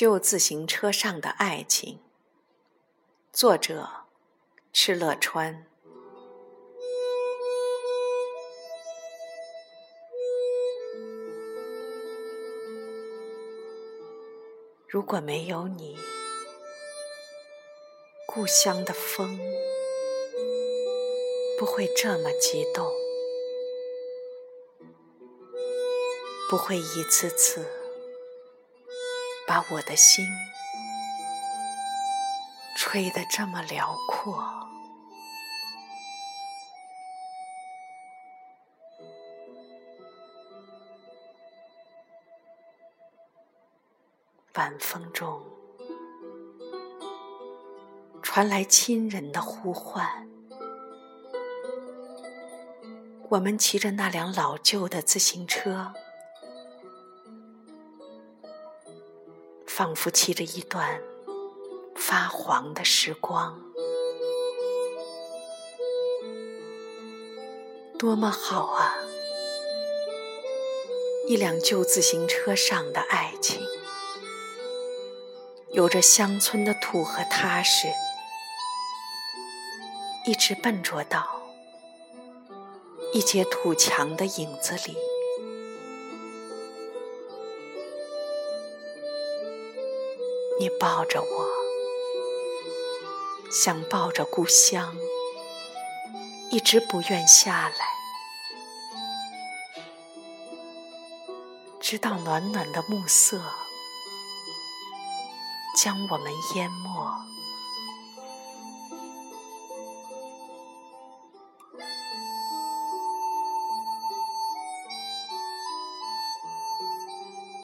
旧自行车上的爱情，作者：敕勒川。如果没有你，故乡的风不会这么激动，不会一次次。把我的心吹得这么辽阔，晚风中传来亲人的呼唤，我们骑着那辆老旧的自行车。仿佛骑着一段发黄的时光，多么好啊！一辆旧自行车上的爱情，有着乡村的土和踏实，一直笨拙到一截土墙的影子里。你抱着我，像抱着故乡，一直不愿下来，直到暖暖的暮色将我们淹没。